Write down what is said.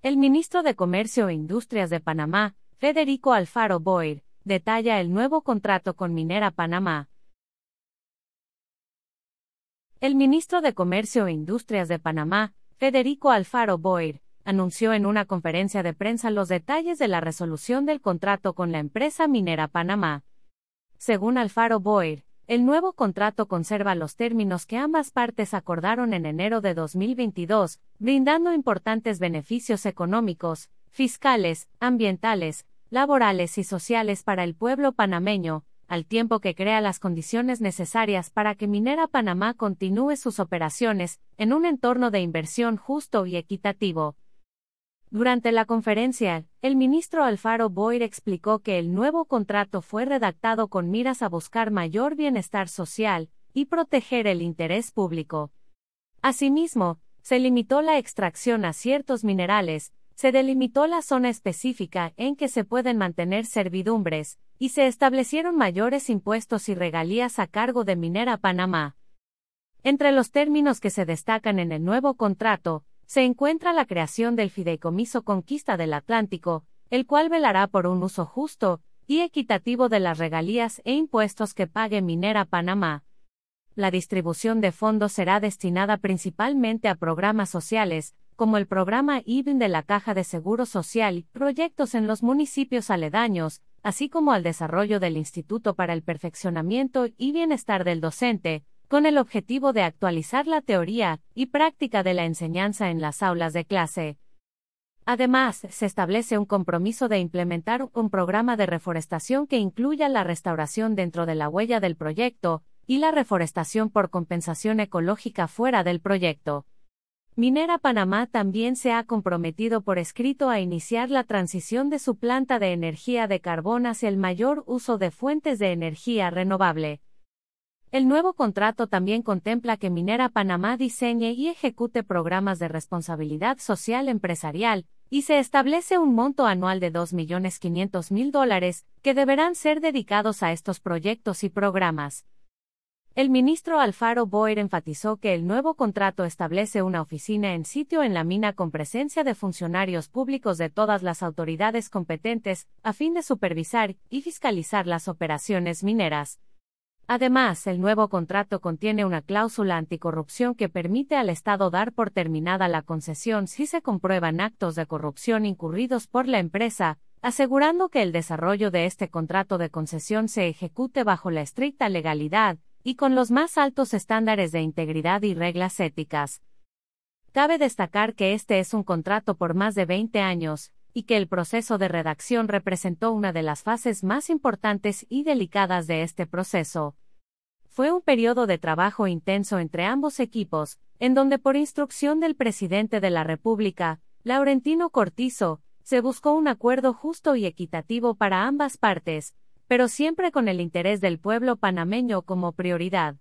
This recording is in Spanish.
El ministro de Comercio e Industrias de Panamá, Federico Alfaro Boyer, detalla el nuevo contrato con Minera Panamá. El ministro de Comercio e Industrias de Panamá, Federico Alfaro Boyer, anunció en una conferencia de prensa los detalles de la resolución del contrato con la empresa minera Panamá. Según Alfaro Boyer, el nuevo contrato conserva los términos que ambas partes acordaron en enero de 2022, brindando importantes beneficios económicos, fiscales, ambientales, laborales y sociales para el pueblo panameño, al tiempo que crea las condiciones necesarias para que Minera Panamá continúe sus operaciones en un entorno de inversión justo y equitativo. Durante la conferencia, el ministro Alfaro Boyer explicó que el nuevo contrato fue redactado con miras a buscar mayor bienestar social y proteger el interés público. Asimismo, se limitó la extracción a ciertos minerales, se delimitó la zona específica en que se pueden mantener servidumbres, y se establecieron mayores impuestos y regalías a cargo de Minera Panamá. Entre los términos que se destacan en el nuevo contrato, se encuentra la creación del Fideicomiso Conquista del Atlántico, el cual velará por un uso justo y equitativo de las regalías e impuestos que pague Minera Panamá. La distribución de fondos será destinada principalmente a programas sociales, como el programa IBIN de la Caja de Seguro Social, proyectos en los municipios aledaños, así como al desarrollo del Instituto para el Perfeccionamiento y Bienestar del Docente, con el objetivo de actualizar la teoría y práctica de la enseñanza en las aulas de clase. Además, se establece un compromiso de implementar un programa de reforestación que incluya la restauración dentro de la huella del proyecto y la reforestación por compensación ecológica fuera del proyecto. Minera Panamá también se ha comprometido por escrito a iniciar la transición de su planta de energía de carbón hacia el mayor uso de fuentes de energía renovable. El nuevo contrato también contempla que Minera Panamá diseñe y ejecute programas de responsabilidad social empresarial, y se establece un monto anual de 2.500.000 dólares, que deberán ser dedicados a estos proyectos y programas. El ministro Alfaro Boyer enfatizó que el nuevo contrato establece una oficina en sitio en la mina con presencia de funcionarios públicos de todas las autoridades competentes, a fin de supervisar y fiscalizar las operaciones mineras. Además, el nuevo contrato contiene una cláusula anticorrupción que permite al Estado dar por terminada la concesión si se comprueban actos de corrupción incurridos por la empresa, asegurando que el desarrollo de este contrato de concesión se ejecute bajo la estricta legalidad y con los más altos estándares de integridad y reglas éticas. Cabe destacar que este es un contrato por más de 20 años, y que el proceso de redacción representó una de las fases más importantes y delicadas de este proceso. Fue un periodo de trabajo intenso entre ambos equipos, en donde por instrucción del presidente de la República, Laurentino Cortizo, se buscó un acuerdo justo y equitativo para ambas partes, pero siempre con el interés del pueblo panameño como prioridad.